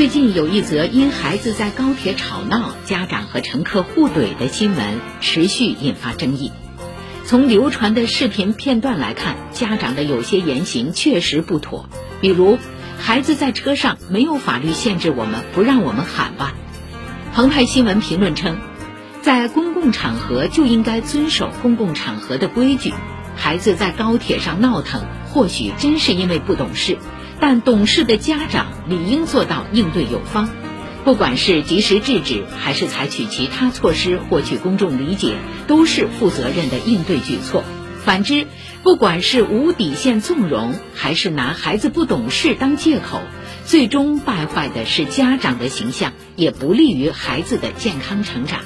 最近有一则因孩子在高铁吵闹，家长和乘客互怼的新闻，持续引发争议。从流传的视频片段来看，家长的有些言行确实不妥，比如孩子在车上没有法律限制我们不让我们喊吧。澎湃新闻评论称，在公共场合就应该遵守公共场合的规矩。孩子在高铁上闹腾，或许真是因为不懂事。但懂事的家长理应做到应对有方，不管是及时制止，还是采取其他措施获取公众理解，都是负责任的应对举措。反之，不管是无底线纵容，还是拿孩子不懂事当借口，最终败坏的是家长的形象，也不利于孩子的健康成长。